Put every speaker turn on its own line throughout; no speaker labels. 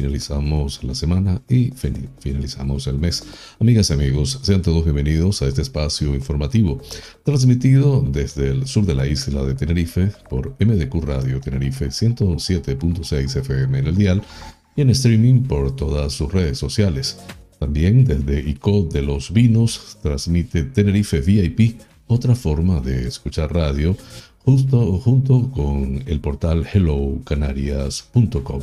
Finalizamos la semana y finalizamos el mes. Amigas y amigos, sean todos bienvenidos a este espacio informativo, transmitido desde el sur de la isla de Tenerife por MDQ Radio Tenerife 107.6 FM en el dial y en streaming por todas sus redes sociales. También desde ICO de los Vinos transmite Tenerife VIP, otra forma de escuchar radio justo junto con el portal hellocanarias.com,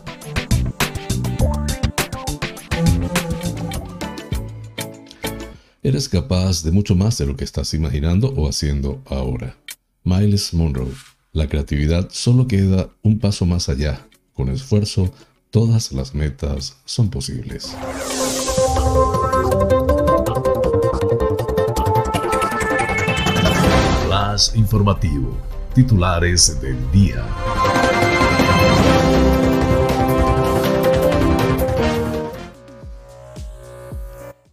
Eres capaz de mucho más de lo que estás imaginando o haciendo ahora. Miles Monroe. La creatividad solo queda un paso más allá. Con esfuerzo, todas las metas son posibles. Las informativo titulares del día.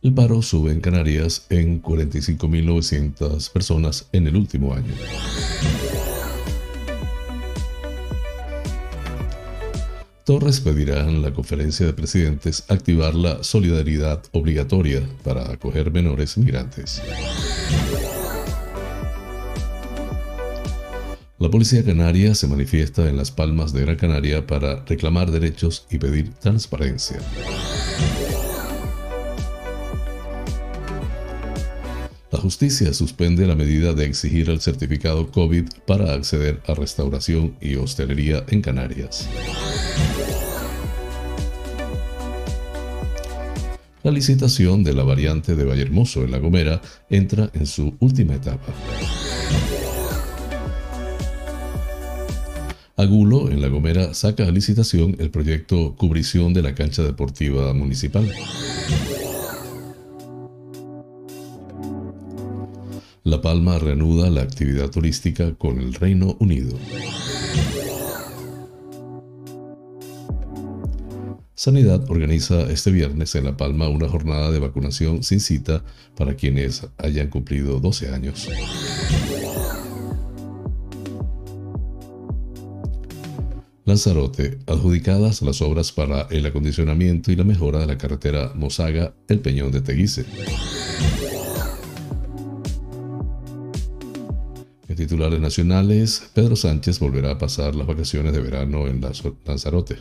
El paro sube en Canarias en 45.900 personas en el último año. Torres pedirá en la conferencia de presidentes activar la solidaridad obligatoria para acoger menores migrantes. La policía canaria se manifiesta en las palmas de Gran Canaria para reclamar derechos y pedir transparencia. La justicia suspende la medida de exigir el certificado COVID para acceder a restauración y hostelería en Canarias. La licitación de la variante de Vallehermoso en La Gomera entra en su última etapa. Agulo, en La Gomera, saca a licitación el proyecto Cubrición de la cancha deportiva municipal. La Palma reanuda la actividad turística con el Reino Unido. Sanidad organiza este viernes en La Palma una jornada de vacunación sin cita para quienes hayan cumplido 12 años. Lanzarote, adjudicadas las obras para el acondicionamiento y la mejora de la carretera Mosaga, el Peñón de Teguise. Titulares nacionales, Pedro Sánchez volverá a pasar las vacaciones de verano en Lanzarote.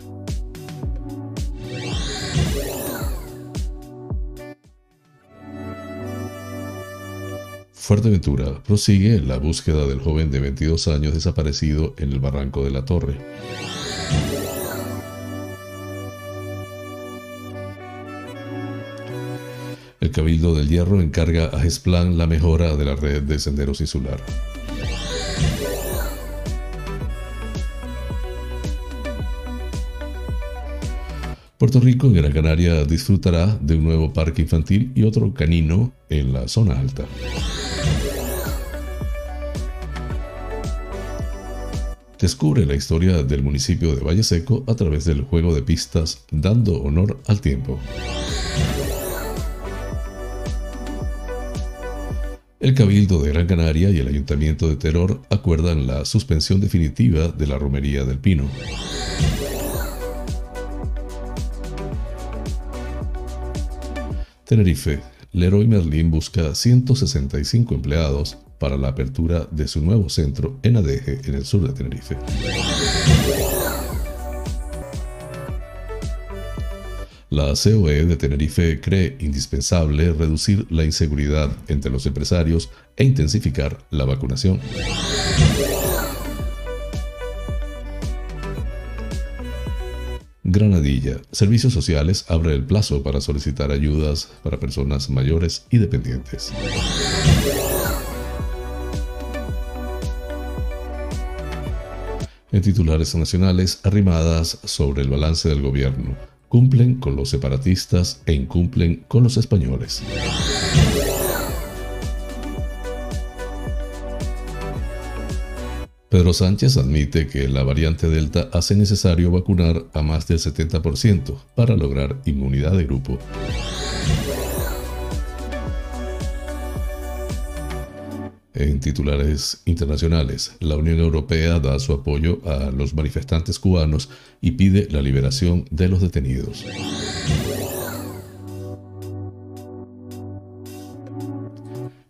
Fuerteventura prosigue la búsqueda del joven de 22 años desaparecido en el barranco de la Torre. El Cabildo del Hierro encarga a GESPLAN la mejora de la red de senderos insular. Puerto Rico en Gran Canaria disfrutará de un nuevo parque infantil y otro canino en la zona alta. Descubre la historia del municipio de Valle Seco a través del juego de pistas Dando Honor al Tiempo. El Cabildo de Gran Canaria y el Ayuntamiento de Teror acuerdan la suspensión definitiva de la Romería del Pino. Tenerife, Leroy Merlin busca 165 empleados para la apertura de su nuevo centro en Adeje, en el sur de Tenerife. La COE de Tenerife cree indispensable reducir la inseguridad entre los empresarios e intensificar la vacunación. Granadilla. Servicios Sociales abre el plazo para solicitar ayudas para personas mayores y dependientes. En titulares nacionales, arrimadas sobre el balance del gobierno, cumplen con los separatistas e incumplen con los españoles. Pedro Sánchez admite que la variante Delta hace necesario vacunar a más del 70% para lograr inmunidad de grupo. En titulares internacionales, la Unión Europea da su apoyo a los manifestantes cubanos y pide la liberación de los detenidos.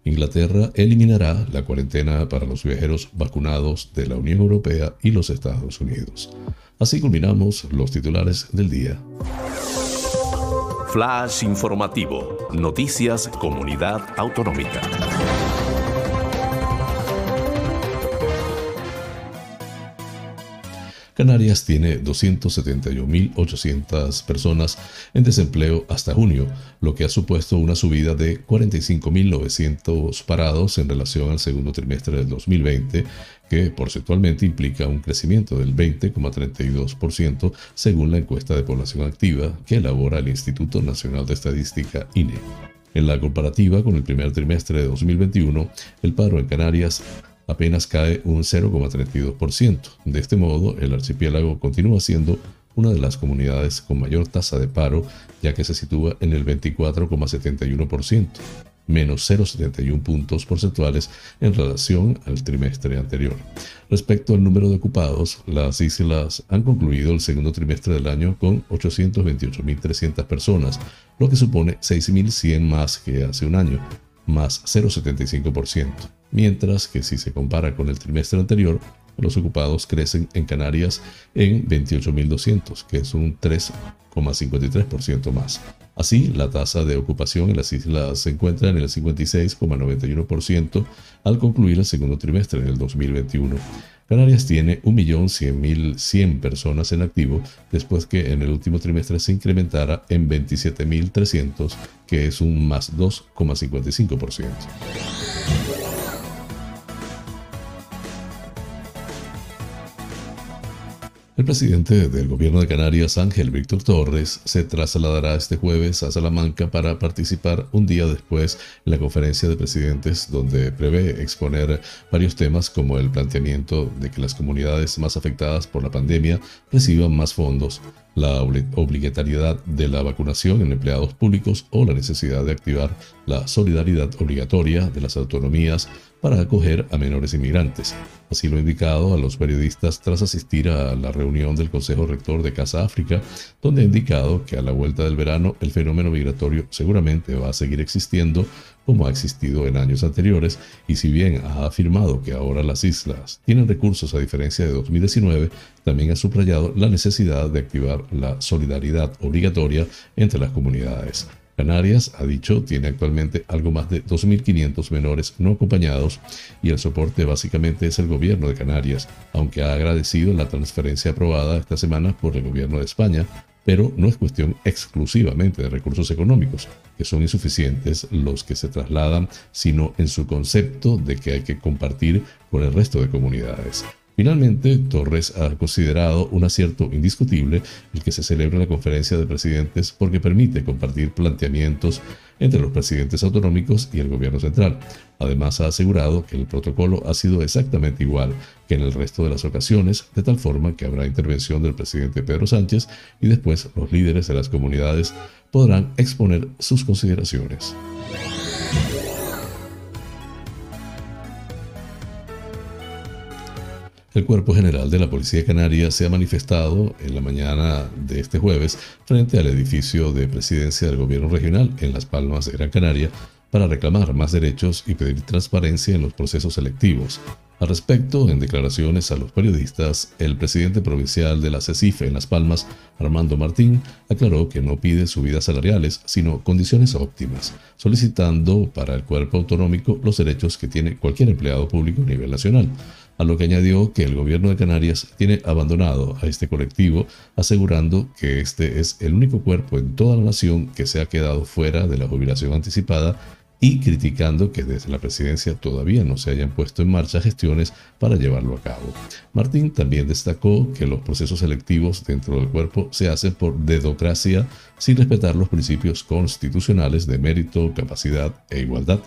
Inglaterra eliminará la cuarentena para los viajeros vacunados de la Unión Europea y los Estados Unidos. Así culminamos los titulares del día.
Flash informativo. Noticias Comunidad Autonómica.
Canarias tiene 271.800 personas en desempleo hasta junio, lo que ha supuesto una subida de 45.900 parados en relación al segundo trimestre del 2020, que porcentualmente implica un crecimiento del 20,32% según la encuesta de población activa que elabora el Instituto Nacional de Estadística INE. En la comparativa con el primer trimestre de 2021, el paro en Canarias apenas cae un 0,32%. De este modo, el archipiélago continúa siendo una de las comunidades con mayor tasa de paro, ya que se sitúa en el 24,71%, menos 0,71 puntos porcentuales en relación al trimestre anterior. Respecto al número de ocupados, las islas han concluido el segundo trimestre del año con 828.300 personas, lo que supone 6.100 más que hace un año, más 0,75% mientras que si se compara con el trimestre anterior, los ocupados crecen en Canarias en 28.200, que es un 3,53% más. Así, la tasa de ocupación en las islas se encuentra en el 56,91% al concluir el segundo trimestre del 2021. Canarias tiene 1.100.100 personas en activo después que en el último trimestre se incrementara en 27.300, que es un más 2,55%. El presidente del gobierno de Canarias, Ángel Víctor Torres, se trasladará este jueves a Salamanca para participar un día después en la conferencia de presidentes donde prevé exponer varios temas como el planteamiento de que las comunidades más afectadas por la pandemia reciban más fondos, la obligatoriedad de la vacunación en empleados públicos o la necesidad de activar la solidaridad obligatoria de las autonomías para acoger a menores inmigrantes. Así lo ha indicado a los periodistas tras asistir a la reunión del Consejo Rector de Casa África, donde ha indicado que a la vuelta del verano el fenómeno migratorio seguramente va a seguir existiendo como ha existido en años anteriores, y si bien ha afirmado que ahora las islas tienen recursos a diferencia de 2019, también ha subrayado la necesidad de activar la solidaridad obligatoria entre las comunidades. Canarias, ha dicho, tiene actualmente algo más de 2.500 menores no acompañados y el soporte básicamente es el gobierno de Canarias, aunque ha agradecido la transferencia aprobada esta semana por el gobierno de España pero no es cuestión exclusivamente de recursos económicos, que son insuficientes los que se trasladan, sino en su concepto de que hay que compartir con el resto de comunidades. Finalmente, Torres ha considerado un acierto indiscutible el que se celebre la conferencia de presidentes porque permite compartir planteamientos entre los presidentes autonómicos y el gobierno central. Además, ha asegurado que el protocolo ha sido exactamente igual que en el resto de las ocasiones, de tal forma que habrá intervención del presidente Pedro Sánchez y después los líderes de las comunidades podrán exponer sus consideraciones. El Cuerpo General de la Policía Canaria se ha manifestado en la mañana de este jueves frente al edificio de presidencia del gobierno regional en Las Palmas de Gran Canaria para reclamar más derechos y pedir transparencia en los procesos selectivos. Al respecto, en declaraciones a los periodistas, el presidente provincial de la CECIFE en Las Palmas, Armando Martín, aclaró que no pide subidas salariales, sino condiciones óptimas, solicitando para el cuerpo autonómico los derechos que tiene cualquier empleado público a nivel nacional, a lo que añadió que el gobierno de Canarias tiene abandonado a este colectivo, asegurando que este es el único cuerpo en toda la nación que se ha quedado fuera de la jubilación anticipada y criticando que desde la presidencia todavía no se hayan puesto en marcha gestiones para llevarlo a cabo. Martín también destacó que los procesos selectivos dentro del cuerpo se hacen por dedocracia sin respetar los principios constitucionales de mérito, capacidad e igualdad.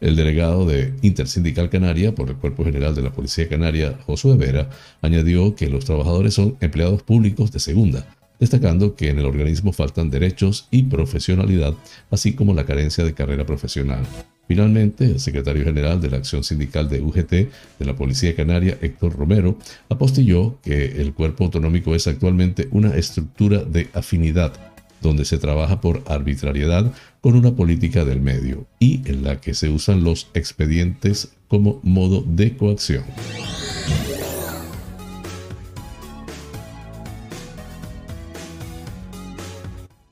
El delegado de Intersindical Canaria por el Cuerpo General de la Policía Canaria, Josué Vera, añadió que los trabajadores son empleados públicos de segunda destacando que en el organismo faltan derechos y profesionalidad, así como la carencia de carrera profesional. Finalmente, el secretario general de la Acción Sindical de UGT de la Policía Canaria, Héctor Romero, apostilló que el cuerpo autonómico es actualmente una estructura de afinidad donde se trabaja por arbitrariedad con una política del medio y en la que se usan los expedientes como modo de coacción.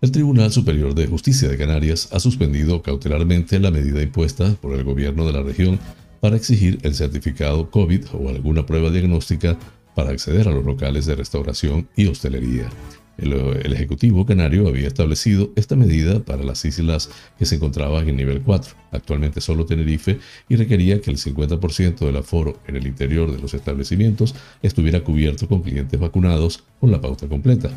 El Tribunal Superior de Justicia de Canarias ha suspendido cautelarmente la medida impuesta por el gobierno de la región para exigir el certificado COVID o alguna prueba diagnóstica para acceder a los locales de restauración y hostelería. El, Ejecutivo Canario había establecido esta medida para las islas que se encontraban en nivel 4, actualmente solo Tenerife, y requería que el 50% del aforo en el interior de los establecimientos estuviera cubierto con clientes vacunados con la pauta completa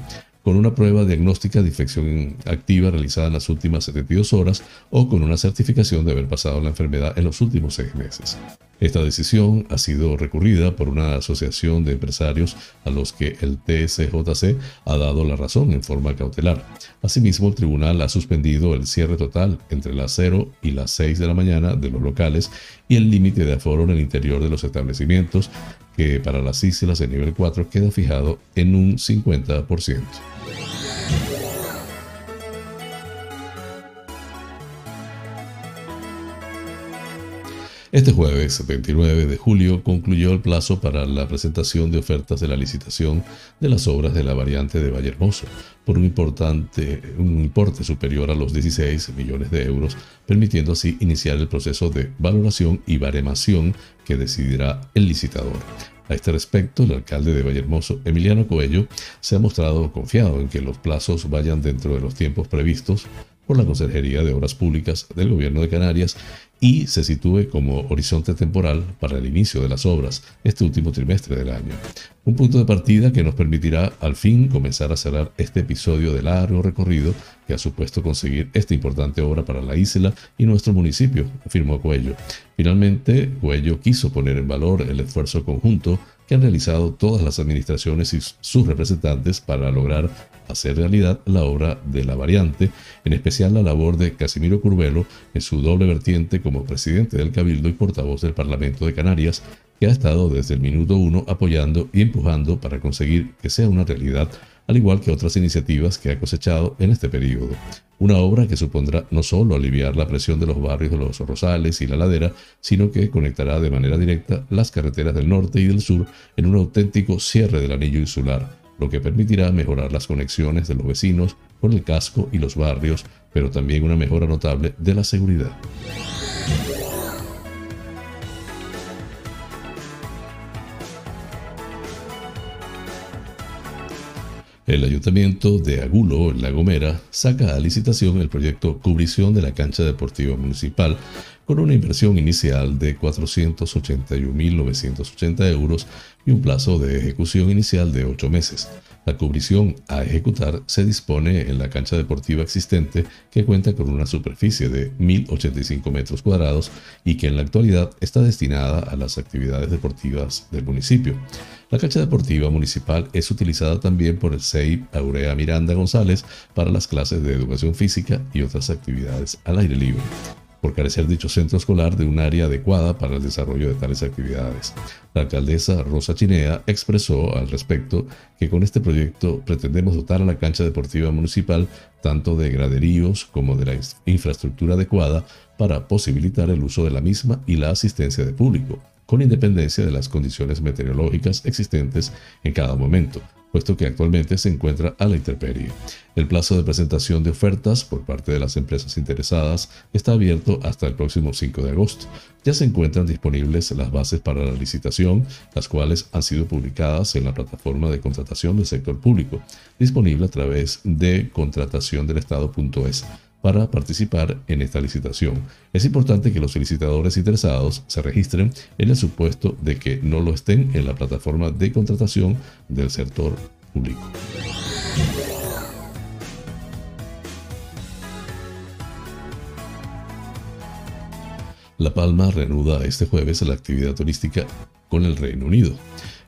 con una prueba diagnóstica de infección activa realizada en las últimas 72 horas o con una certificación de haber pasado la enfermedad en los últimos seis meses. Esta decisión ha sido recurrida por una asociación de empresarios a los que el TSJC ha dado la razón en forma cautelar. Asimismo, el tribunal ha suspendido el cierre total entre las 0 y las 6 de la mañana de los locales y el límite de aforo en el interior de los establecimientos, que para las islas de nivel 4 queda fijado en un 50%. Este jueves 29 de julio concluyó el plazo para la presentación de ofertas de la licitación de las obras de la variante de Valle Hermoso por un, un importe superior a los 16 millones de euros, permitiendo así iniciar el proceso de valoración y baremación que decidirá el licitador. A este respecto, el alcalde de Vallehermoso, Emiliano Coello, se ha mostrado confiado en que los plazos vayan dentro de los tiempos previstos por la Consejería de Obras Públicas del Gobierno de Canarias y se sitúe como horizonte temporal para el inicio de las obras este último trimestre del año. Un punto de partida que nos permitirá al fin comenzar a cerrar este episodio de largo recorrido que ha supuesto conseguir esta importante obra para la isla y nuestro municipio, afirmó Cuello. Finalmente, Cuello quiso poner en valor el esfuerzo conjunto que han realizado todas las administraciones y sus representantes para lograr hacer realidad la obra de la variante, en especial la labor de Casimiro Curvelo en su doble vertiente como presidente del Cabildo y portavoz del Parlamento de Canarias, que ha estado desde el minuto uno apoyando y empujando para conseguir que sea una realidad, al igual que otras iniciativas que ha cosechado en este periodo. Una obra que supondrá no solo aliviar la presión de los barrios de los Rosales y la ladera, sino que conectará de manera directa las carreteras del norte y del sur en un auténtico cierre del anillo insular, lo que permitirá mejorar las conexiones de los vecinos con el casco y los barrios, pero también una mejora notable de la seguridad. El ayuntamiento de Agulo, en La Gomera, saca a licitación el proyecto Cubrición de la cancha deportiva municipal con una inversión inicial de 481.980 euros y un plazo de ejecución inicial de 8 meses. La cubrición a ejecutar se dispone en la cancha deportiva existente que cuenta con una superficie de 1.085 metros cuadrados y que en la actualidad está destinada a las actividades deportivas del municipio. La cancha deportiva municipal es utilizada también por el CEIP Aurea Miranda González para las clases de educación física y otras actividades al aire libre. Por carecer dicho centro escolar de un área adecuada para el desarrollo de tales actividades. La alcaldesa Rosa Chinea expresó al respecto que con este proyecto pretendemos dotar a la cancha deportiva municipal tanto de graderíos como de la infraestructura adecuada para posibilitar el uso de la misma y la asistencia de público, con independencia de las condiciones meteorológicas existentes en cada momento, puesto que actualmente se encuentra a la intemperie. El plazo de presentación de ofertas por parte de las empresas interesadas está abierto hasta el próximo 5 de agosto. Ya se encuentran disponibles las bases para la licitación, las cuales han sido publicadas en la plataforma de contratación del sector público, disponible a través de contrataciondelestado.es para participar en esta licitación. Es importante que los licitadores interesados se registren en el supuesto de que no lo estén en la plataforma de contratación del sector público. La Palma reanuda este jueves la actividad turística con el Reino Unido.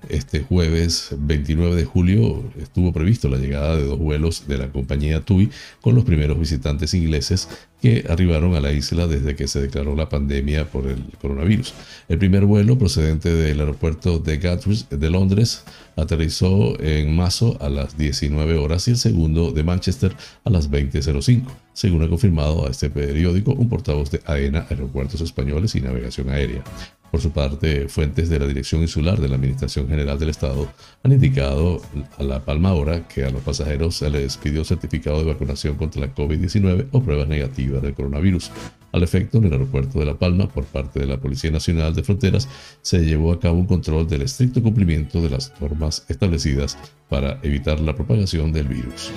Este jueves 29 de julio estuvo previsto la llegada de dos vuelos de la compañía TUI con los primeros visitantes ingleses que arribaron a la isla desde que se declaró la pandemia por el coronavirus. El primer vuelo procedente del aeropuerto de Gatwick de Londres aterrizó en Maso a las 19 horas y el segundo de Manchester a las 20.05, según ha confirmado a este periódico un portavoz de AENA Aeropuertos Españoles y Navegación Aérea. Por su parte, fuentes de la Dirección Insular de la Administración General del Estado han indicado a la Palma ahora que a los pasajeros se les pidió certificado de vacunación contra la COVID-19 o pruebas negativas del coronavirus. Al efecto, en el aeropuerto de La Palma, por parte de la Policía Nacional de Fronteras, se llevó a cabo un control del estricto cumplimiento de las normas establecidas para evitar la propagación del virus.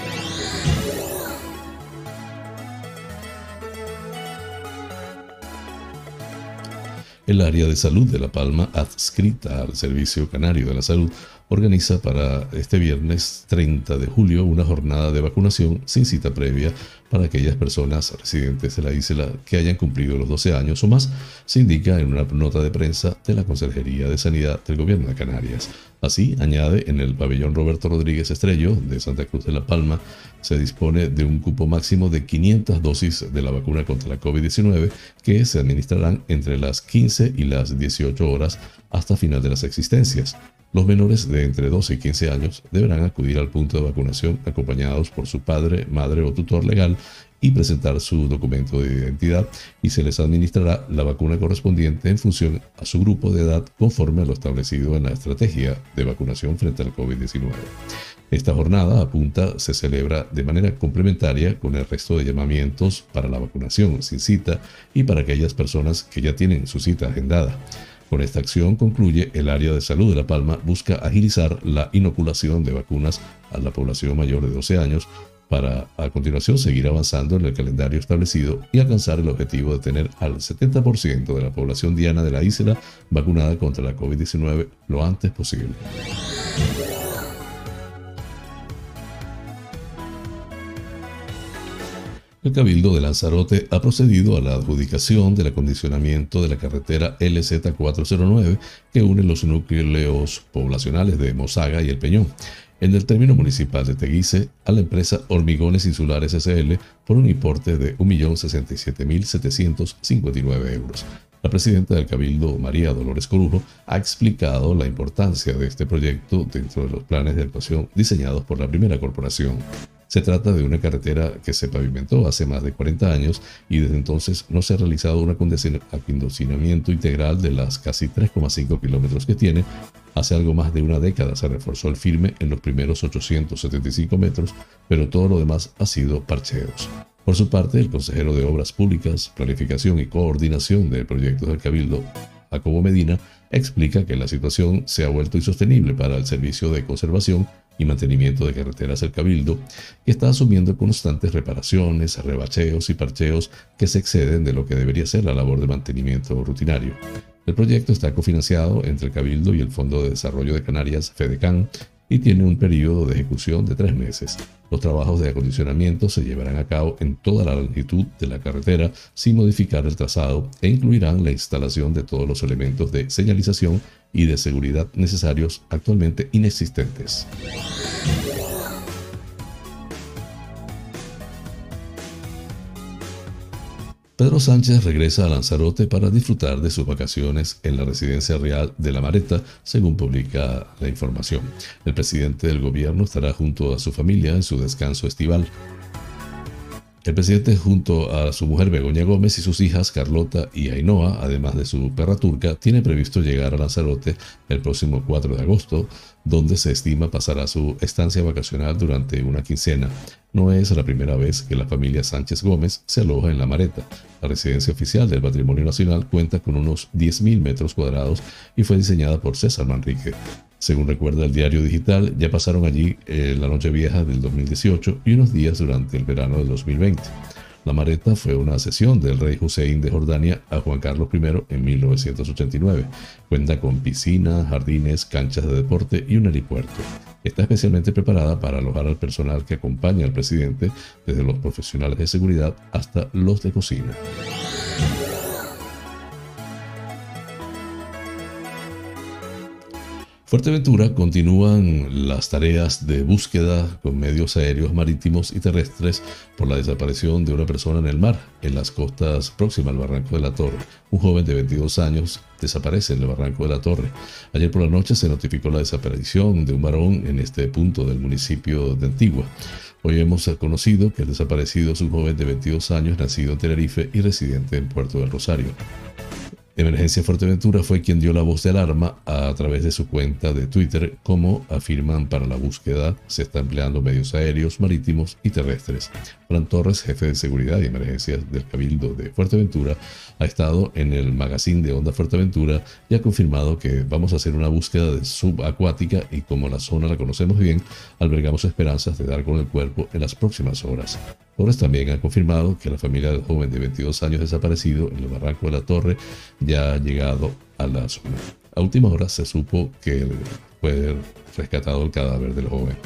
El área de salud de La Palma, adscrita al Servicio Canario de la Salud, organiza para este viernes 30 de julio una jornada de vacunación sin cita previa para aquellas personas residentes de la isla que hayan cumplido los 12 años o más, se indica en una nota de prensa de la Consejería de Sanidad del Gobierno de Canarias. Así, añade, en el pabellón Roberto Rodríguez Estrello de Santa Cruz de la Palma, se dispone de un cupo máximo de 500 dosis de la vacuna contra la COVID-19 que se administrarán entre las 15 y las 18 horas hasta final de las existencias. Los menores de entre 12 y 15 años deberán acudir al punto de vacunación acompañados por su padre, madre o tutor legal y presentar su documento de identidad y se les administrará la vacuna correspondiente en función a su grupo de edad conforme a lo establecido en la estrategia de vacunación frente al COVID-19. Esta jornada apunta se celebra de manera complementaria con el resto de llamamientos para la vacunación sin cita y para aquellas personas que ya tienen su cita agendada. Con esta acción concluye el área de salud de La Palma busca agilizar la inoculación de vacunas a la población mayor de 12 años para a continuación seguir avanzando en el calendario establecido y alcanzar el objetivo de tener al 70% de la población diana de la isla vacunada contra la COVID-19 lo antes posible. El Cabildo de Lanzarote ha procedido a la adjudicación del acondicionamiento de la carretera LZ409 que une los núcleos poblacionales de Mozaga y El Peñón en el término municipal de Teguise a la empresa Hormigones Insulares SL por un importe de 1.067.759 euros. La presidenta del Cabildo, María Dolores Corujo, ha explicado la importancia de este proyecto dentro de los planes de actuación diseñados por la primera corporación. Se trata de una carretera que se pavimentó hace más de 40 años y desde entonces no se ha realizado un acondicionamiento integral de las casi 3,5 kilómetros que tiene. Hace algo más de una década se reforzó el firme en los primeros 875 metros, pero todo lo demás ha sido parcheos. Por su parte, el consejero de Obras Públicas, Planificación y Coordinación de Proyectos del Cabildo, Jacobo Medina, explica que la situación se ha vuelto insostenible para el servicio de conservación y mantenimiento de carreteras del Cabildo, que está asumiendo constantes reparaciones, rebacheos y parcheos que se exceden de lo que debería ser la labor de mantenimiento rutinario. El proyecto está cofinanciado entre el Cabildo y el Fondo de Desarrollo de Canarias, FEDECAN, y tiene un periodo de ejecución de tres meses. Los trabajos de acondicionamiento se llevarán a cabo en toda la longitud de la carretera sin modificar el trazado e incluirán la instalación de todos los elementos de señalización y de seguridad necesarios actualmente inexistentes. Pedro Sánchez regresa a Lanzarote para disfrutar de sus vacaciones en la residencia real de La Mareta, según publica la información. El presidente del gobierno estará junto a su familia en su descanso estival. El presidente junto a su mujer Begoña Gómez y sus hijas Carlota y Ainhoa, además de su perra turca, tiene previsto llegar a Lanzarote el próximo 4 de agosto, donde se estima pasará su estancia vacacional durante una quincena. No es la primera vez que la familia Sánchez Gómez se aloja en La Mareta. La residencia oficial del Patrimonio Nacional cuenta con unos 10.000 metros cuadrados y fue diseñada por César Manrique. Según recuerda el diario digital, ya pasaron allí eh, la noche vieja del 2018 y unos días durante el verano del 2020. La Mareta fue una cesión del rey Hussein de Jordania a Juan Carlos I en 1989. Cuenta con piscina, jardines, canchas de deporte y un aeropuerto. Está especialmente preparada para alojar al personal que acompaña al presidente, desde los profesionales de seguridad hasta los de cocina. Fuerteventura continúan las tareas de búsqueda con medios aéreos, marítimos y terrestres por la desaparición de una persona en el mar, en las costas próximas al Barranco de la Torre. Un joven de 22 años desaparece en el Barranco de la Torre. Ayer por la noche se notificó la desaparición de un varón en este punto del municipio de Antigua. Hoy hemos conocido que el desaparecido es un joven de 22 años, nacido en Tenerife y residente en Puerto del Rosario. Emergencia Fuerteventura fue quien dio la voz de alarma a través de su cuenta de Twitter, como afirman para la búsqueda se está empleando medios aéreos, marítimos y terrestres. Fran Torres, jefe de seguridad y emergencias del Cabildo de Fuerteventura, ha estado en el magazine de Onda Fuerteventura y ha confirmado que vamos a hacer una búsqueda de subacuática y como la zona la conocemos bien, albergamos esperanzas de dar con el cuerpo en las próximas horas. Torres también ha confirmado que la familia del joven de 22 años desaparecido en el barranco de la Torre ya ha llegado a la zona. A última hora se supo que fue rescatado el cadáver del joven.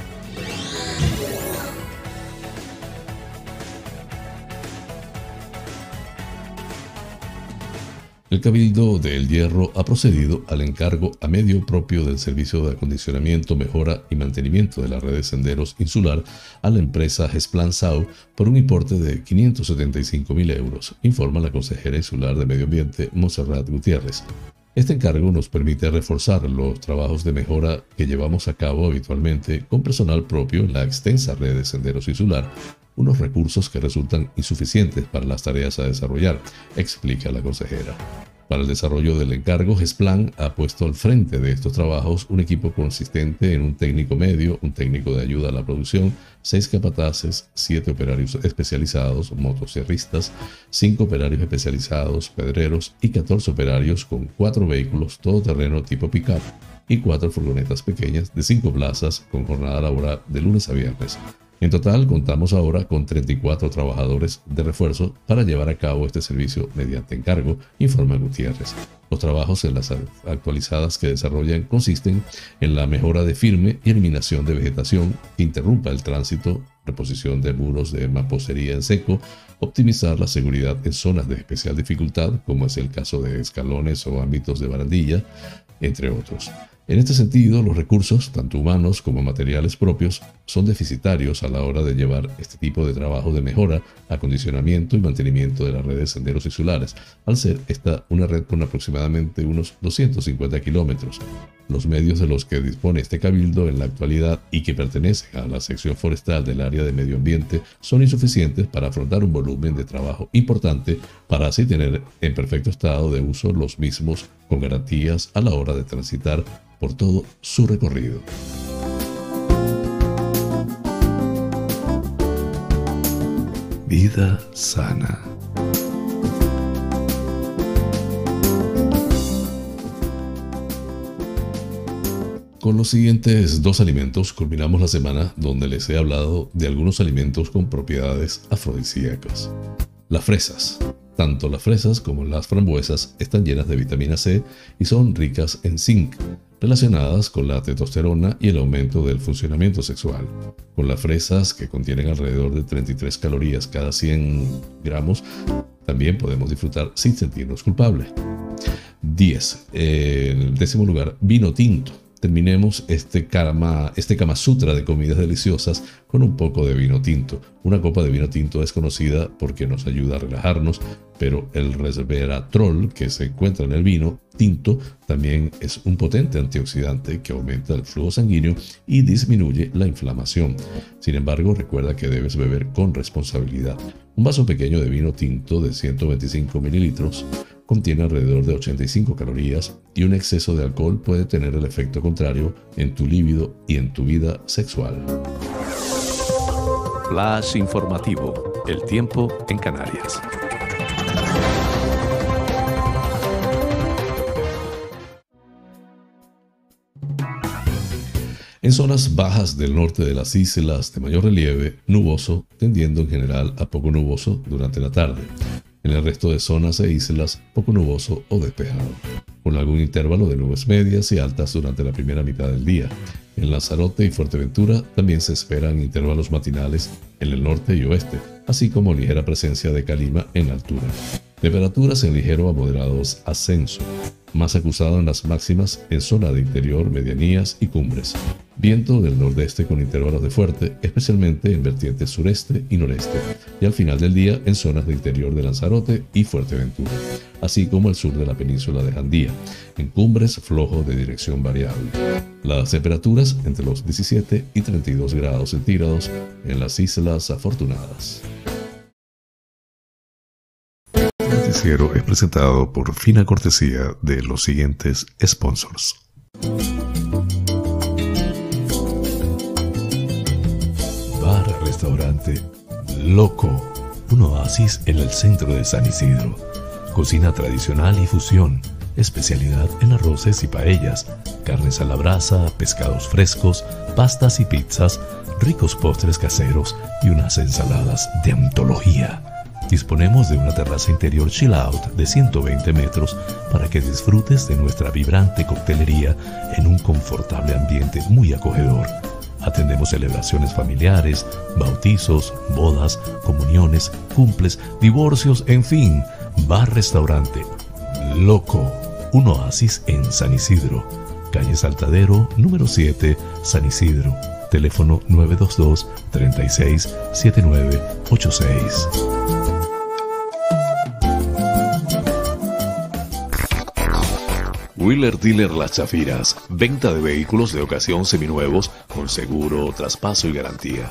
El Cabildo de El Hierro ha procedido al encargo a medio propio del servicio de acondicionamiento, mejora y mantenimiento de la red de senderos insular a la empresa Gesplan Sau por un importe de 575 mil euros, informa la consejera insular de Medio Ambiente, Monserrat Gutiérrez. Este encargo nos permite reforzar los trabajos de mejora que llevamos a cabo habitualmente con personal propio en la extensa red de senderos insular, unos recursos que resultan insuficientes para las tareas a desarrollar, explica la consejera. Para el desarrollo del encargo, GESPLAN ha puesto al frente de estos trabajos un equipo consistente en un técnico medio, un técnico de ayuda a la producción, seis capataces, siete operarios especializados, motosierristas, cinco operarios especializados, pedreros y 14 operarios con cuatro vehículos todoterreno tipo pickup y cuatro furgonetas pequeñas de cinco plazas con jornada laboral de lunes a viernes. En total, contamos ahora con 34 trabajadores de refuerzo para llevar a cabo este servicio mediante encargo, informa Gutiérrez. Los trabajos en las actualizadas que desarrollan consisten en la mejora de firme y eliminación de vegetación que interrumpa el tránsito, reposición de muros de mampostería en seco, optimizar la seguridad en zonas de especial dificultad, como es el caso de escalones o ámbitos de barandilla, entre otros. En este sentido, los recursos, tanto humanos como materiales propios, son deficitarios a la hora de llevar este tipo de trabajo de mejora, acondicionamiento y mantenimiento de las redes de senderos insulares, al ser esta una red con aproximadamente unos 250 kilómetros. Los medios de los que dispone este cabildo en la actualidad y que pertenecen a la sección forestal del área de medio ambiente son insuficientes para afrontar un volumen de trabajo importante para así tener en perfecto estado de uso los mismos con garantías a la hora de transitar por todo su recorrido. Vida sana. Con los siguientes dos alimentos culminamos la semana donde les he hablado de algunos alimentos con propiedades afrodisíacas. Las fresas. Tanto las fresas como las frambuesas están llenas de vitamina C y son ricas en zinc, relacionadas con la testosterona y el aumento del funcionamiento sexual. Con las fresas, que contienen alrededor de 33 calorías cada 100 gramos, también podemos disfrutar sin sentirnos culpables. 10. En el décimo lugar, vino tinto. terminemos este Kama, este Kama Sutra de comidas deliciosas con un poco de vino tinto. Una copa de vino tinto es conocida porque nos ayuda a relajarnos, pero el resveratrol que se encuentra en el vino tinto también es un potente antioxidante que aumenta el flujo sanguíneo y disminuye la inflamación. Sin embargo, recuerda que debes beber con responsabilidad. Un vaso pequeño de vino tinto de 125 mililitros contiene alrededor de 85 calorías y un exceso de alcohol puede tener el efecto contrario en tu líbido y en tu vida sexual.
Flash informativo. El tiempo en Canarias.
En zonas bajas del norte de las islas de mayor relieve, nuboso, tendiendo en general a poco nuboso durante la tarde. En el resto de zonas e islas, poco nuboso o despejado, con algún intervalo de nubes medias y altas durante la primera mitad del día. En Lanzarote y Fuerteventura también se esperan intervalos matinales en el norte y oeste, así como ligera presencia de calima en altura. Temperaturas en ligero a moderados ascenso, más acusado en las máximas en zona de interior, medianías y cumbres. Viento del nordeste con intervalos de fuerte, especialmente en vertientes sureste y noreste, y al final del día en zonas de interior de Lanzarote y Fuerteventura, así como el sur de la península de Jandía, en cumbres flojo de dirección variable. Las temperaturas entre los 17 y 32 grados centígrados en las Islas Afortunadas noticiero es presentado por fina cortesía de los siguientes sponsors. Bar Restaurante Loco, un oasis en el centro de San Isidro. Cocina tradicional y fusión, especialidad en arroces y paellas, carnes a la brasa, pescados frescos, pastas y pizzas, ricos postres caseros y unas ensaladas de antología Disponemos de una terraza interior chill out de 120 metros para que disfrutes de nuestra vibrante coctelería en un confortable ambiente muy acogedor. Atendemos celebraciones familiares, bautizos, bodas, comuniones, cumples, divorcios, en fin, bar-restaurante. Loco, un oasis en San Isidro. Calle Saltadero, número 7, San Isidro. Teléfono 922 36 7986. Wheeler Dealer Las Chafiras. Venta de vehículos de ocasión seminuevos con seguro, traspaso y garantía.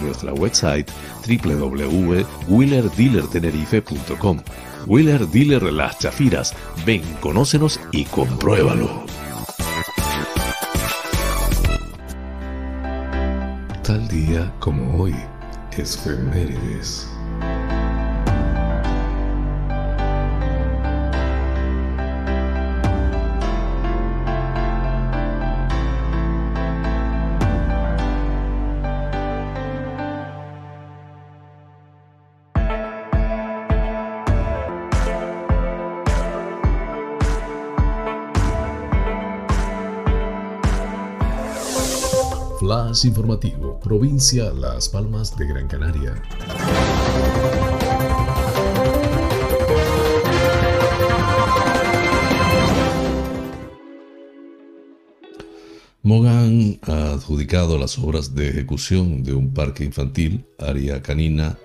nuestra website www.wheelerdealertenerife.com. Wheeler Dealer Las Chafiras. Ven, conócenos y compruébalo. Tal día como hoy, es Femérides. Informativo, provincia Las Palmas de Gran Canaria. Mogan ha adjudicado las obras de ejecución de un parque infantil, área canina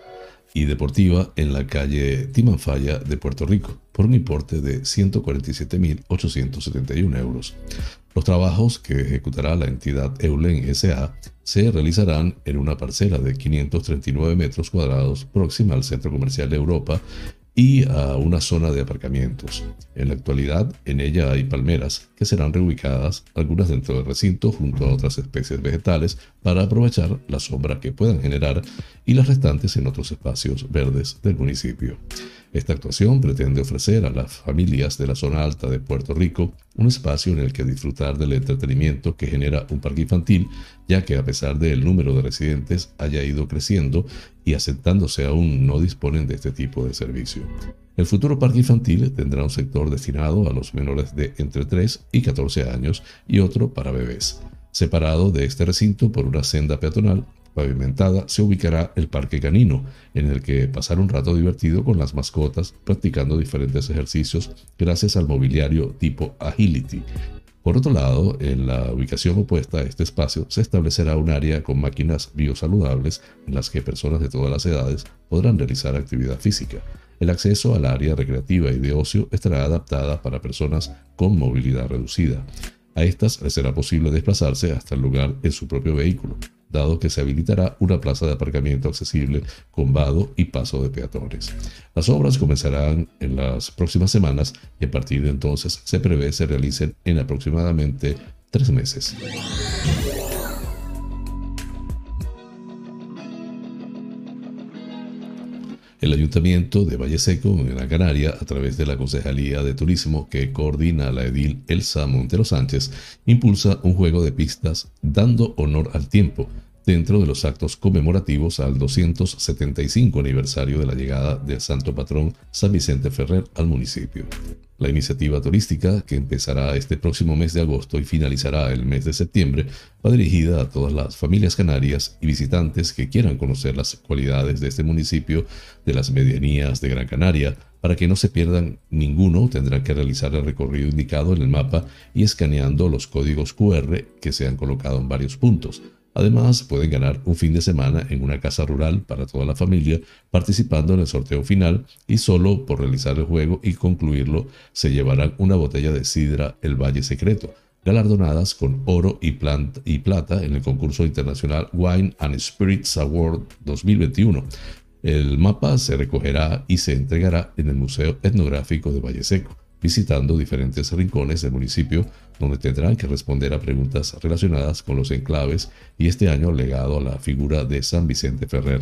y deportiva en la calle Timanfaya de Puerto Rico por un importe de 147.871 euros. Los trabajos que ejecutará la entidad Eulen SA se realizarán en una parcela de 539 metros cuadrados próxima al Centro Comercial de Europa y a una zona de aparcamientos. En la actualidad, en ella hay palmeras que serán reubicadas, algunas dentro del recinto junto a otras especies vegetales, para aprovechar la sombra que puedan generar y las restantes en otros espacios verdes del municipio. Esta actuación pretende ofrecer a las familias de la zona alta de Puerto Rico un espacio en el que disfrutar del entretenimiento que genera un parque infantil, ya que a pesar del número de residentes haya ido creciendo y aceptándose aún no disponen de este tipo de servicio. El futuro parque infantil tendrá un sector destinado a los menores de entre 3 y 14 años y otro para bebés. Separado de este recinto por una senda peatonal, pavimentada se ubicará el parque canino, en el que pasar un rato divertido con las mascotas practicando diferentes ejercicios gracias al mobiliario tipo Agility. Por otro lado, en la ubicación opuesta a este espacio se establecerá un área con máquinas biosaludables en las que personas de todas las edades podrán realizar actividad física. El acceso al área recreativa y de ocio estará adaptada para personas con movilidad reducida. A estas les será posible desplazarse hasta el lugar en su propio vehículo, dado que se habilitará una plaza de aparcamiento accesible con vado y paso de peatones. Las obras comenzarán en las próximas semanas y a partir de entonces se prevé se realicen en aproximadamente tres meses. El Ayuntamiento de Valle Seco, en Gran Canaria, a través de la Concejalía de Turismo que coordina la edil Elsa Montero Sánchez, impulsa un juego de pistas dando honor al tiempo, dentro de los actos conmemorativos al 275 aniversario de la llegada del santo patrón San Vicente Ferrer al municipio. La iniciativa turística, que empezará este próximo mes de agosto y finalizará el mes de septiembre, va dirigida a todas las familias canarias y visitantes que quieran conocer las cualidades de este municipio de las medianías de Gran Canaria. Para que no se pierdan ninguno, tendrán que realizar el recorrido indicado en el mapa y escaneando los códigos QR que se han colocado en varios puntos. Además, pueden ganar un fin de semana en una casa rural para toda la familia, participando en el sorteo final y solo por realizar el juego y concluirlo se llevarán una botella de sidra El Valle Secreto, galardonadas con oro y, plata en el concurso internacional Wine and Spirits Award 2021. El mapa se recogerá y se entregará en el Museo Etnográfico de Valle Seco visitando diferentes rincones del municipio donde tendrán que responder a preguntas relacionadas con los enclaves y este año legado a la figura de San Vicente Ferrer.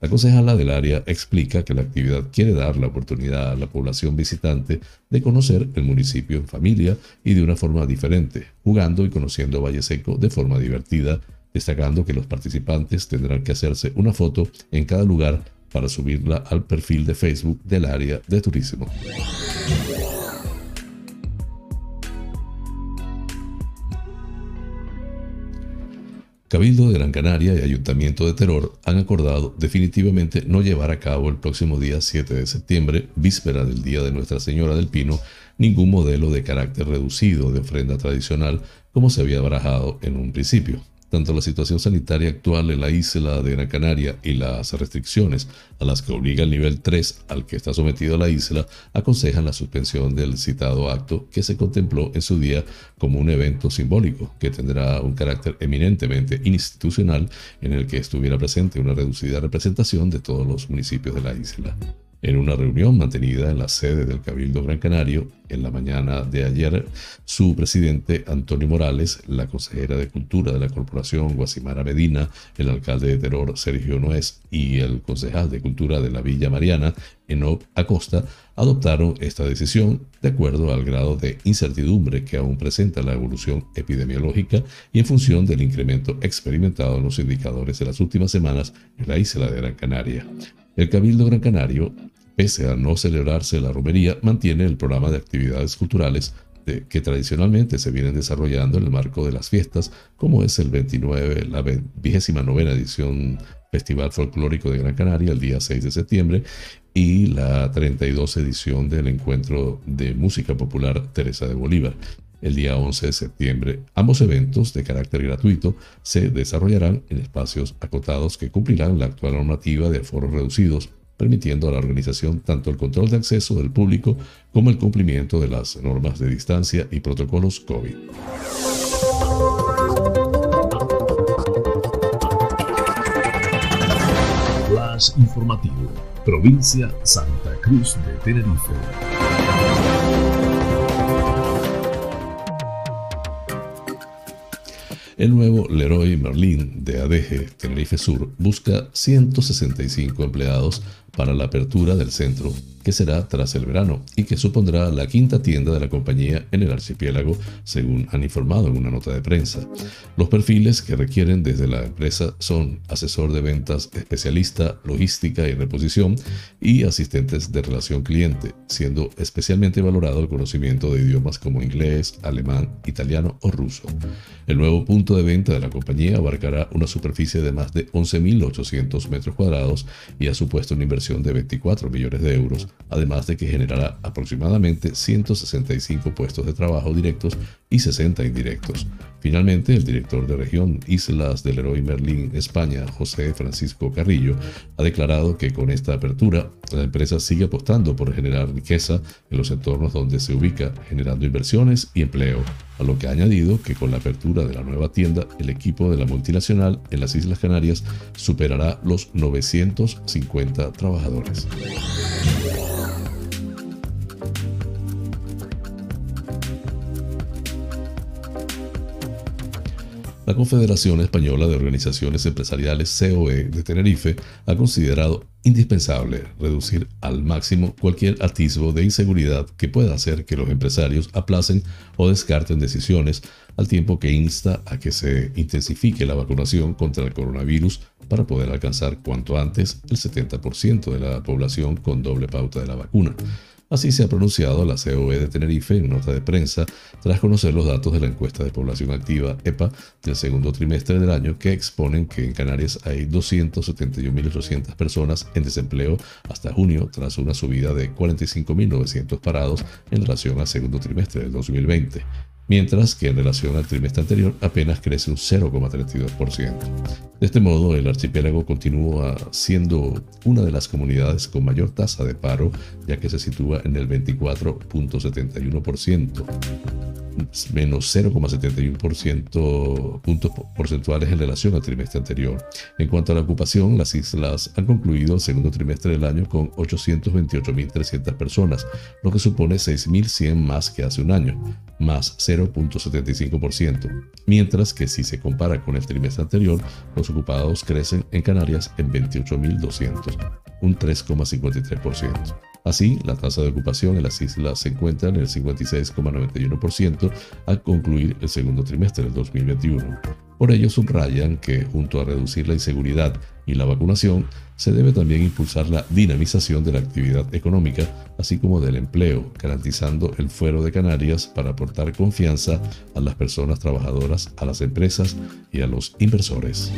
La concejala del área explica que la actividad quiere dar la oportunidad a la población visitante de conocer el municipio en familia y de una forma diferente, jugando y conociendo Valle Seco de forma divertida, destacando que los participantes tendrán que hacerse una foto en cada lugar para subirla al perfil de Facebook del área de turismo. Cabildo de Gran Canaria y Ayuntamiento de Terror han acordado definitivamente no llevar a cabo el próximo día 7 de septiembre, víspera del Día de Nuestra Señora del Pino, ningún modelo de carácter reducido de ofrenda tradicional como se había barajado en un principio. Tanto la situación sanitaria actual en la isla de Gran Canaria y las restricciones a las que obliga el nivel 3 al que está sometido la isla aconsejan la suspensión del citado acto que se contempló en su día como un evento simbólico que tendrá un carácter eminentemente institucional en el que estuviera presente una reducida representación de todos los municipios de la isla. En una reunión mantenida en la sede del Cabildo Gran Canario, en la mañana de ayer, su presidente Antonio Morales, la consejera de Cultura de la Corporación Guasimara Medina, el alcalde de Terror Sergio Noés y el concejal de Cultura de la Villa Mariana, Enob Acosta, adoptaron esta decisión de acuerdo al grado de incertidumbre que aún presenta la evolución epidemiológica y en función del incremento experimentado en los indicadores de las últimas semanas en la isla de Gran Canaria. El Cabildo Gran Canario, pese a no celebrarse la romería, mantiene el programa de actividades culturales que tradicionalmente se vienen desarrollando en el marco de las fiestas, como es el 29, la 29 edición Festival Folclórico de Gran Canaria el día 6 de septiembre y la 32 edición del Encuentro de Música Popular Teresa de Bolívar el día 11 de septiembre. Ambos eventos de carácter gratuito se desarrollarán en espacios acotados que cumplirán la actual normativa de foros reducidos, permitiendo a la organización tanto el control de acceso del público como el cumplimiento de las normas de distancia y protocolos COVID.
Flash informativo, provincia Santa Cruz de Tenerife.
El nuevo Leroy Merlin de ADG Tenerife Sur busca 165 empleados para la apertura del centro que será tras el verano y que supondrá la quinta tienda de la compañía en el archipiélago, según han informado en una nota de prensa. Los perfiles que requieren desde la empresa son asesor de ventas, especialista, logística y reposición y asistentes de relación cliente, siendo especialmente valorado el conocimiento de idiomas como inglés, alemán, italiano o ruso. El nuevo punto de venta de la compañía abarcará una superficie de más de 11.800 metros cuadrados y ha supuesto una inversión de 24 millones de euros, además de que generará aproximadamente 165 puestos de trabajo directos y 60 indirectos. Finalmente, el director de región Islas del Leroy Merlín, España, José Francisco Carrillo, ha declarado que con esta apertura, la empresa sigue apostando por generar riqueza en los entornos donde se ubica, generando inversiones y empleo, a lo que ha añadido que con la apertura de la nueva tienda, el equipo de la multinacional en las Islas Canarias superará los 950 trabajadores. La Confederación Española de Organizaciones Empresariales COE de Tenerife ha considerado indispensable reducir al máximo cualquier atisbo de inseguridad que pueda hacer que los empresarios aplacen o descarten decisiones al tiempo que insta a que se intensifique la vacunación contra el coronavirus para poder alcanzar cuanto antes el 70% de la población con doble pauta de la vacuna. Así se ha pronunciado la COE de Tenerife en nota de prensa tras conocer los datos de la encuesta de población activa EPA del segundo trimestre del año que exponen que en Canarias hay 271.800 personas en desempleo hasta junio tras una subida de 45.900 parados en relación al segundo trimestre del 2020 mientras que en relación al trimestre anterior apenas crece un 0,32%. De este modo, el archipiélago continúa siendo una de las comunidades con mayor tasa de paro, ya que se sitúa en el 24.71%, menos 0,71% puntos porcentuales en relación al trimestre anterior. En cuanto a la ocupación, las islas han concluido el segundo trimestre del año con 828.300 personas, lo que supone 6.100 más que hace un año más 0.75%, mientras que si se compara con el trimestre anterior, los ocupados crecen en Canarias en 28.200, un 3,53%. Así, la tasa de ocupación en las islas se encuentra en el 56,91% al concluir el segundo trimestre del 2021. Por ello subrayan que, junto a reducir la inseguridad y la vacunación, se debe también impulsar la dinamización de la actividad económica, así como del empleo, garantizando el fuero de Canarias para aportar confianza a las personas trabajadoras, a las empresas y a los inversores.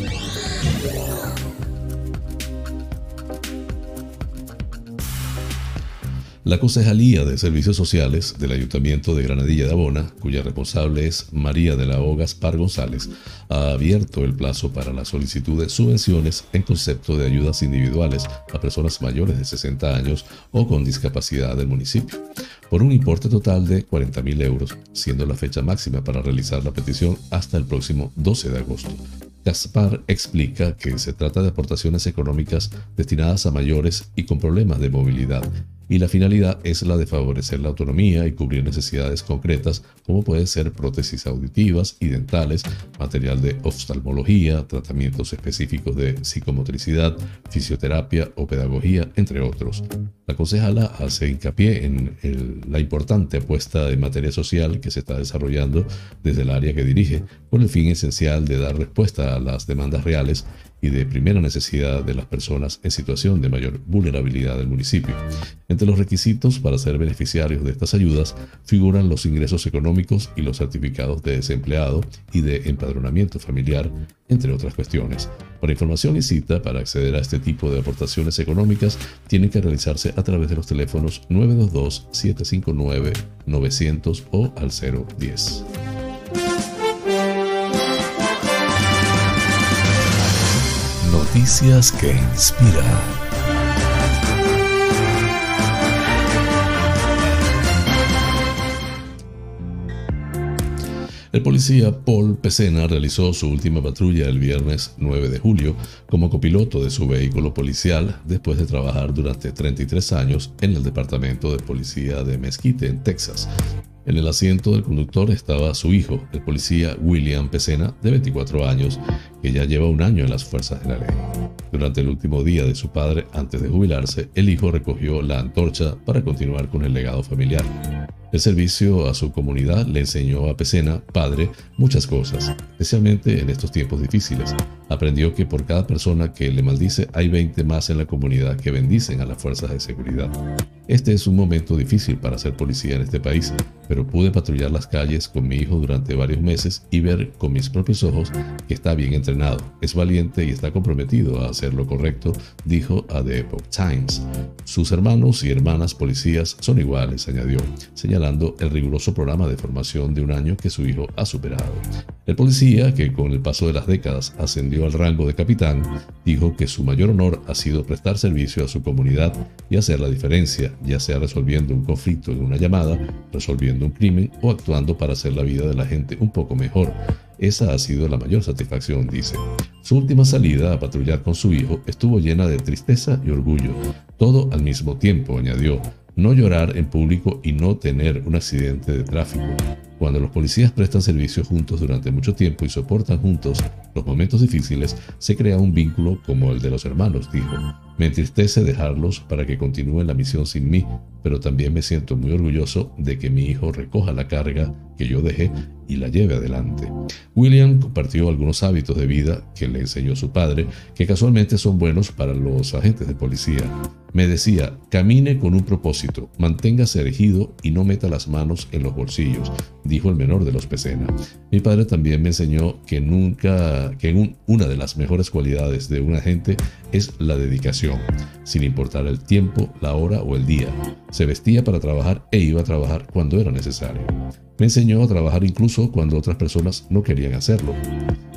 La Concejalía de Servicios Sociales del Ayuntamiento de Granadilla de Abona, cuya responsable es María de la O. Gaspar González, ha abierto el plazo para la solicitud de subvenciones en concepto de ayudas individuales a personas mayores de 60 años o con discapacidad del municipio, por un importe total de 40.000 euros, siendo la fecha máxima para realizar la petición hasta el próximo 12 de agosto. Gaspar explica que se trata de aportaciones económicas destinadas a mayores y con problemas de movilidad y la finalidad es la de favorecer la autonomía y cubrir necesidades concretas como pueden ser prótesis auditivas y dentales, material de oftalmología, tratamientos específicos de psicomotricidad, fisioterapia o pedagogía, entre otros. La concejala hace hincapié en la importante apuesta en materia social que se está desarrollando desde el área que dirige, con el fin esencial de dar respuesta a las demandas reales y de primera necesidad de las personas en situación de mayor vulnerabilidad del municipio. Entre los requisitos para ser beneficiarios de estas ayudas figuran los ingresos económicos y los certificados de desempleado y de empadronamiento familiar, entre otras cuestiones. Para información y cita para acceder a este tipo de aportaciones económicas tienen que realizarse a través de los teléfonos 922-759-900 o al 010.
Noticias que inspiran.
El policía Paul Pesena realizó su última patrulla el viernes 9 de julio como copiloto de su vehículo policial después de trabajar durante 33 años en el Departamento de Policía de Mesquite, en Texas. En el asiento del conductor estaba su hijo, el policía William Pecena, de 24 años, que ya lleva un año en las fuerzas de la ley. Durante el último día de su padre, antes de jubilarse, el hijo recogió la antorcha para continuar con el legado familiar. El servicio a su comunidad le enseñó a Pecena, padre, muchas cosas, especialmente en estos tiempos difíciles. Aprendió que por cada persona que le maldice hay 20 más en la comunidad que bendicen a las fuerzas de seguridad. Este es un momento difícil para ser policía en este país, pero pude patrullar las calles con mi hijo durante varios meses y ver con mis propios ojos que está bien entrenado, es valiente y está comprometido a hacer lo correcto, dijo a The Epoch Times. Sus hermanos y hermanas policías son iguales, añadió, el riguroso programa de formación de un año que su hijo ha superado. El policía, que con el paso de las décadas ascendió al rango de capitán, dijo que su mayor honor ha sido prestar servicio a su comunidad y hacer la diferencia ya sea resolviendo un conflicto en una llamada, resolviendo un crimen o actuando para hacer la vida de la gente un poco mejor. Esa ha sido la mayor satisfacción, dice. Su última salida a patrullar con su hijo estuvo llena de tristeza y orgullo, todo al mismo tiempo, añadió. No llorar en público y no tener un accidente de tráfico. Cuando los policías prestan servicio juntos durante mucho tiempo y soportan juntos los momentos difíciles, se crea un vínculo como el de los hermanos, dijo. Me entristece dejarlos para que continúen la misión sin mí, pero también me siento muy orgulloso de que mi hijo recoja la carga que yo dejé y la lleve adelante. William compartió algunos hábitos de vida que le enseñó su padre, que casualmente son buenos para los agentes de policía. Me decía, camine con un propósito, manténgase erigido y no meta las manos en los bolsillos, dijo el menor de los Pecena. Mi padre también me enseñó que nunca, que una de las mejores cualidades de un agente es la dedicación, sin importar el tiempo, la hora o el día. Se vestía para trabajar e iba a trabajar cuando era necesario. Me enseñó a trabajar incluso cuando otras personas no querían hacerlo.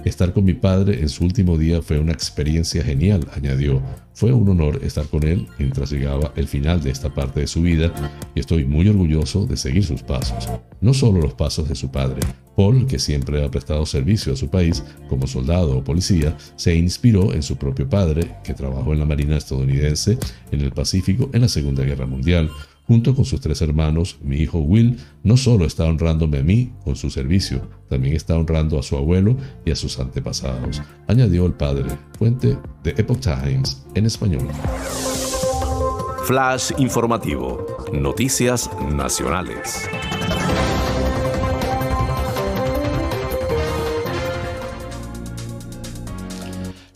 Estar con mi padre en su último día fue una experiencia genial, añadió. Fue un honor estar con él mientras llegaba el final de esta parte de su vida y estoy muy orgulloso de seguir sus pasos. No solo los pasos de su padre. Paul, que siempre ha prestado servicio a su país como soldado o policía, se inspiró en su propio padre, que trabajó en la Marina estadounidense en el Pacífico en la Segunda Guerra Mundial, Junto con sus tres hermanos, mi hijo Will no solo está honrándome a mí con su servicio, también está honrando a su abuelo y a sus antepasados, añadió el padre, fuente de Epoch Times en español.
Flash informativo. Noticias nacionales.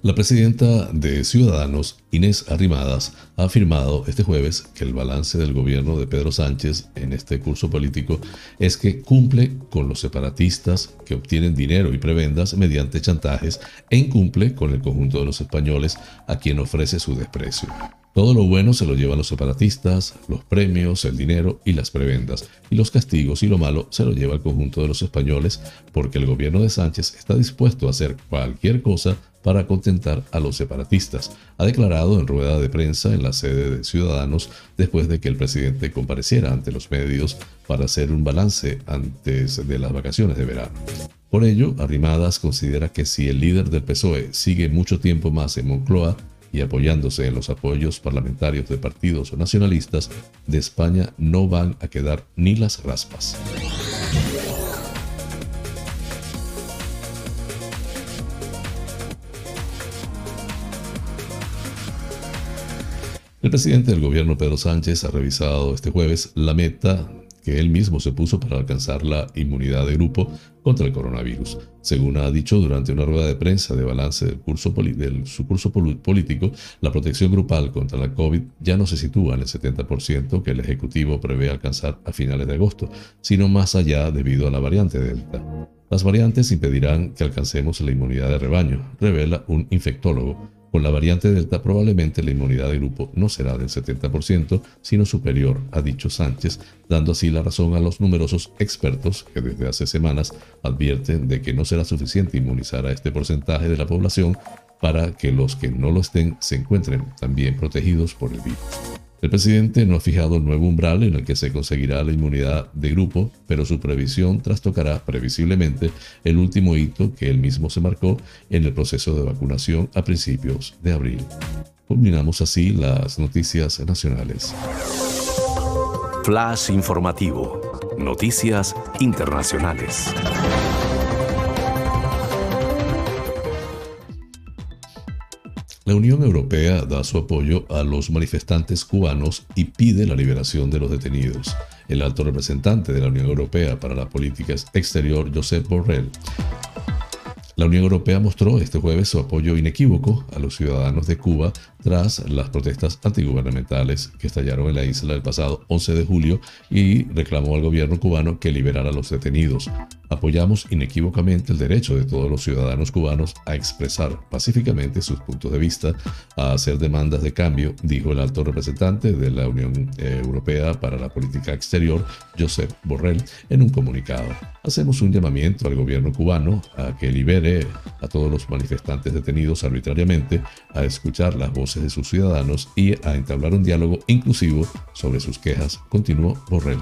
La presidenta de Ciudadanos, Inés Arrimadas, ha afirmado este jueves que el balance del gobierno de Pedro Sánchez en este curso político es que cumple con los separatistas que obtienen dinero y prebendas mediante chantajes e incumple con el conjunto de los españoles a quien ofrece su desprecio. Todo lo bueno se lo llevan los separatistas, los premios, el dinero y las prebendas, y los castigos y lo malo se lo lleva el conjunto de los españoles porque el gobierno de Sánchez está dispuesto a hacer cualquier cosa para contentar a los separatistas, ha declarado en rueda de prensa en la sede de Ciudadanos después de que el presidente compareciera ante los medios para hacer un balance antes de las vacaciones de verano. Por ello, Arrimadas considera que si el líder del PSOE sigue mucho tiempo más en Moncloa, y apoyándose en los apoyos parlamentarios de partidos nacionalistas de España no van a quedar ni las raspas. El presidente del gobierno Pedro Sánchez ha revisado este jueves la meta que él mismo se puso para alcanzar la inmunidad de grupo contra el coronavirus. Según ha dicho durante una rueda de prensa de balance del, curso político, la protección grupal contra la COVID ya no se sitúa en el 70% que el Ejecutivo prevé alcanzar a finales de agosto, sino más allá debido a la variante Delta. Las variantes impedirán que alcancemos la inmunidad de rebaño, revela un infectólogo con la variante Delta probablemente la inmunidad de grupo no será del 70%, sino superior, ha dicho Sánchez, dando así la razón a los numerosos expertos que desde hace semanas advierten de que no será suficiente inmunizar a este porcentaje de la población para que los que no lo estén se encuentren también protegidos por el virus. El presidente no ha fijado el nuevo umbral en el que se conseguirá la inmunidad de grupo, pero su previsión trastocará previsiblemente el último hito que él mismo se marcó en el proceso de vacunación a principios de abril. Culminamos así las noticias nacionales.
Flash informativo Noticias Internacionales.
La Unión Europea da su apoyo a los manifestantes cubanos y pide la liberación de los detenidos. El alto representante de la Unión Europea para la Política Exterior, Josep Borrell, la Unión Europea mostró este jueves su apoyo inequívoco a los ciudadanos de Cuba tras las protestas antigubernamentales que estallaron en la isla el pasado 11 de julio y reclamó al gobierno cubano que liberara a los detenidos. Apoyamos inequívocamente el derecho de todos los ciudadanos cubanos a expresar pacíficamente sus puntos de vista, a hacer demandas de cambio, dijo el alto representante de la Unión eh, Europea para la Política Exterior, Josep Borrell, en un comunicado. Hacemos un llamamiento al gobierno cubano a que libere a todos los manifestantes detenidos arbitrariamente, a escuchar las voces de sus ciudadanos y a entablar un diálogo inclusivo sobre sus quejas, continuó Borrell.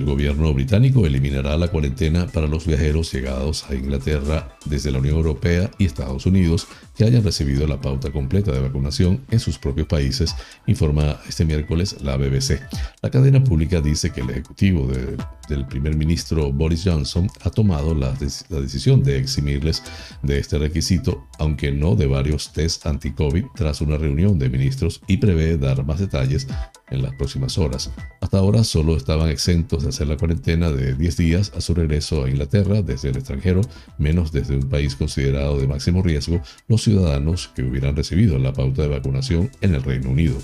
El gobierno británico eliminará la cuarentena para los viajeros llegados a Inglaterra desde la Unión Europea y Estados Unidos que hayan recibido la pauta completa de vacunación en sus propios países, informa este miércoles la BBC. La cadena pública dice que el ejecutivo del primer ministro Boris Johnson ha tomado la, la decisión de eximirles de este requisito, aunque no de varios test anti-COVID, tras una reunión de ministros y prevé dar más detalles en las próximas horas. Hasta ahora solo estaban exentos de hacer la cuarentena de 10 días a su regreso a Inglaterra desde el extranjero, menos desde un país considerado de máximo riesgo, los ciudadanos que hubieran recibido la pauta de vacunación en el Reino Unido.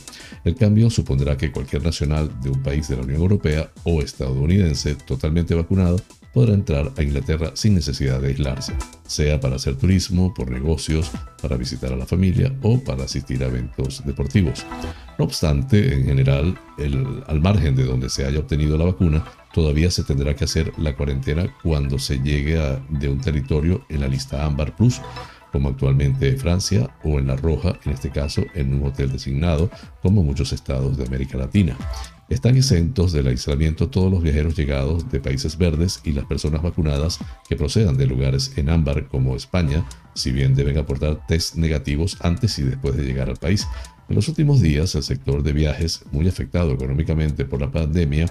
El cambio supondrá que cualquier nacional de un país de la Unión Europea o estadounidense totalmente vacunado podrá entrar a Inglaterra sin necesidad de aislarse, sea para hacer turismo, por negocios, para visitar a la familia o para asistir a eventos deportivos. No obstante, en general, al margen de donde se haya obtenido la vacuna, todavía se tendrá que hacer la cuarentena cuando se llegue a, de un territorio en la lista Ámbar Plus como actualmente Francia, o en la roja, en este caso en un hotel designado, como muchos estados de América Latina. Están exentos del aislamiento todos los viajeros llegados de países verdes y las personas vacunadas que procedan de lugares en ámbar como España, si bien deben aportar test negativos antes y después de llegar al país. En los últimos días, el sector de viajes, muy afectado económicamente por la pandemia,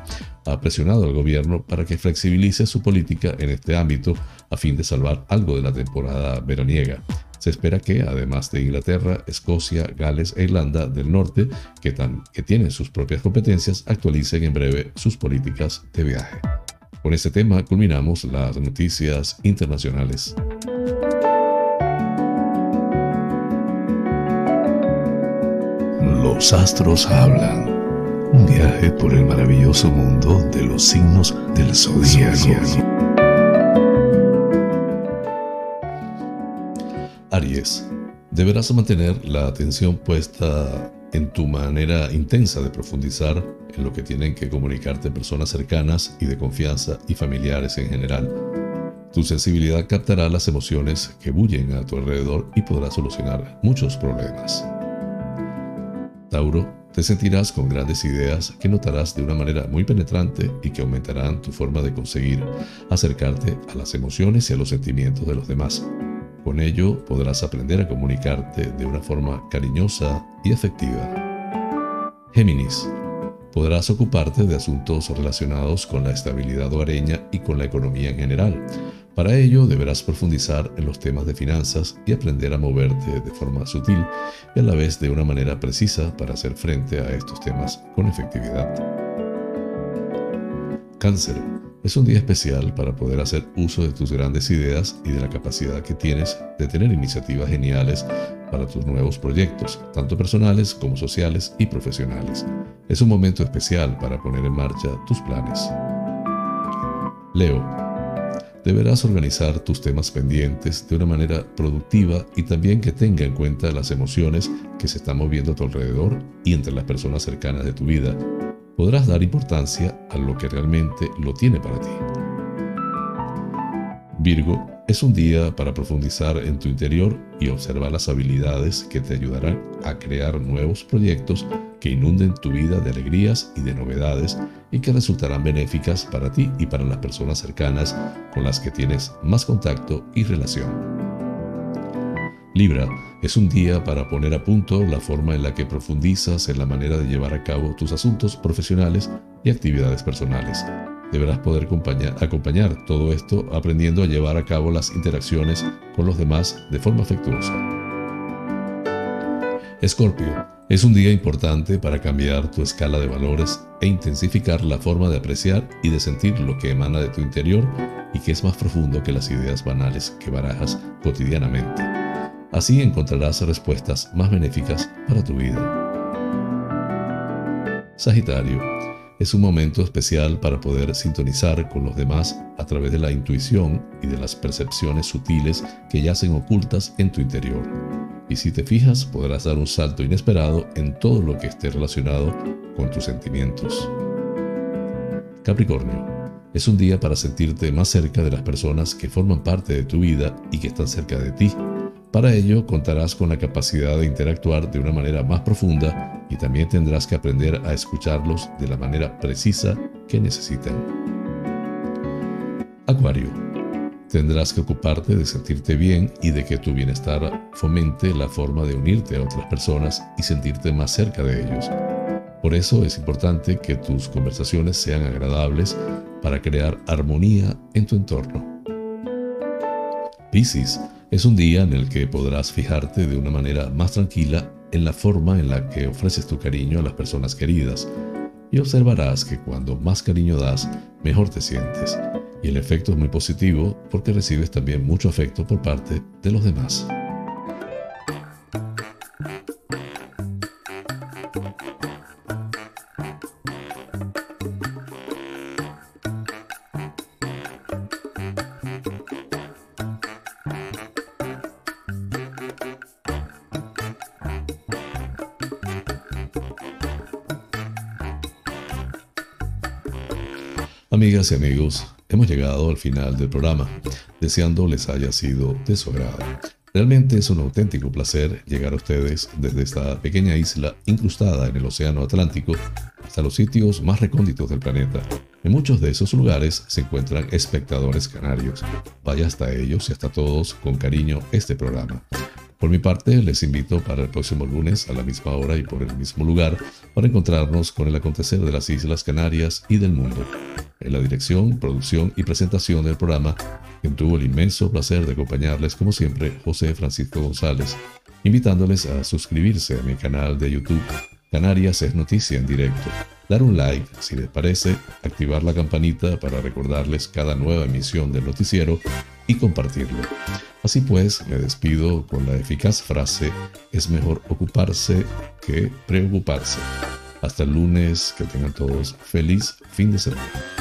ha presionado al gobierno para que flexibilice su política en este ámbito a fin de salvar algo de la temporada veraniega. Se espera que, además de Inglaterra, Escocia, Gales e Irlanda del Norte, que, tienen sus propias competencias, actualicen en breve sus políticas de viaje. Con este tema culminamos las noticias internacionales.
Los astros hablan. Un viaje por el maravilloso mundo de los signos del zodiaco.
Aries, deberás mantener la atención puesta en tu manera intensa de profundizar en lo que tienen que comunicarte personas cercanas y de confianza y familiares en general. Tu sensibilidad captará las emociones que bullen a tu alrededor y podrás solucionar muchos problemas. Tauro, te sentirás con grandes ideas que notarás de una manera muy penetrante y que aumentarán tu forma de conseguir acercarte a las emociones y a los sentimientos de los demás. Con ello podrás aprender a comunicarte de una forma cariñosa y efectiva. Géminis. Podrás ocuparte de asuntos relacionados con la estabilidad hogareña y con la economía en general. Para ello deberás profundizar en los temas de finanzas y aprender a moverte de forma sutil y a la vez de una manera precisa para hacer frente a estos temas con efectividad. Cáncer. Es un día especial para poder hacer uso de tus grandes ideas y de la capacidad que tienes de tener iniciativas geniales para tus nuevos proyectos, tanto personales como sociales y profesionales. Es un momento especial para poner en marcha tus planes. Leo. Deberás organizar tus temas pendientes de una manera productiva y también que tenga en cuenta las emociones que se están moviendo a tu alrededor y entre las personas cercanas de tu vida podrás dar importancia a lo que realmente lo tiene para ti. Virgo, es un día para profundizar en tu interior y observar las habilidades que te ayudarán a crear nuevos proyectos que inunden tu vida de alegrías y de novedades y que resultarán benéficas para ti y para las personas cercanas con las que tienes más contacto y relación. Libra, Es un día para poner a punto la forma en la que profundizas en la manera de llevar a cabo tus asuntos profesionales y actividades personales. Deberás poder acompañar, todo esto aprendiendo a llevar a cabo las interacciones con los demás de forma afectuosa. Escorpio, es un día importante para cambiar tu escala de valores e intensificar la forma de apreciar y de sentir lo que emana de tu interior y que es más profundo que las ideas banales que barajas cotidianamente. Así encontrarás respuestas más benéficas para tu vida. Sagitario, es un momento especial para poder sintonizar con los demás a través de la intuición y de las percepciones sutiles que yacen ocultas en tu interior y si te fijas podrás dar un salto inesperado en todo lo que esté relacionado con tus sentimientos. Capricornio, es un día para sentirte más cerca de las personas que forman parte de tu vida y que están cerca de ti. Para ello contarás con la capacidad de interactuar de una manera más profunda y también tendrás que aprender a escucharlos de la manera precisa que necesitan. Acuario, Tendrás que ocuparte de sentirte bien y de que tu bienestar fomente la forma de unirte a otras personas y sentirte más cerca de ellos. Por eso es importante que tus conversaciones sean agradables para crear armonía en tu entorno. Piscis es un día en el que podrás fijarte de una manera más tranquila en la forma en la que ofreces tu cariño a las personas queridas y observarás que cuando más cariño das, mejor te sientes y el efecto es muy positivo porque recibes también mucho afecto por parte de los demás. Amigas y amigos, Hemos llegado al final del programa, deseando les haya sido de su agrado. Realmente es un auténtico placer llegar a ustedes desde esta pequeña isla incrustada en el Océano Atlántico hasta los sitios más recónditos del planeta. En muchos de esos lugares se encuentran espectadores canarios. Vaya hasta ellos y hasta todos con cariño este programa. Por mi parte, les invito para el próximo lunes a la misma hora y por el mismo lugar para encontrarnos con el acontecer de las Islas Canarias y del mundo. En la dirección, producción y presentación del programa, quien tuvo el inmenso placer de acompañarles como siempre, José Francisco González, invitándoles a suscribirse a mi canal de YouTube, Canarias es Noticia en Directo, dar un like si les parece, activar la campanita para recordarles cada nueva emisión del noticiero y compartirlo. Así pues, me despido con la eficaz frase, es mejor ocuparse que preocuparse. Hasta el lunes, que tengan todos feliz fin de semana.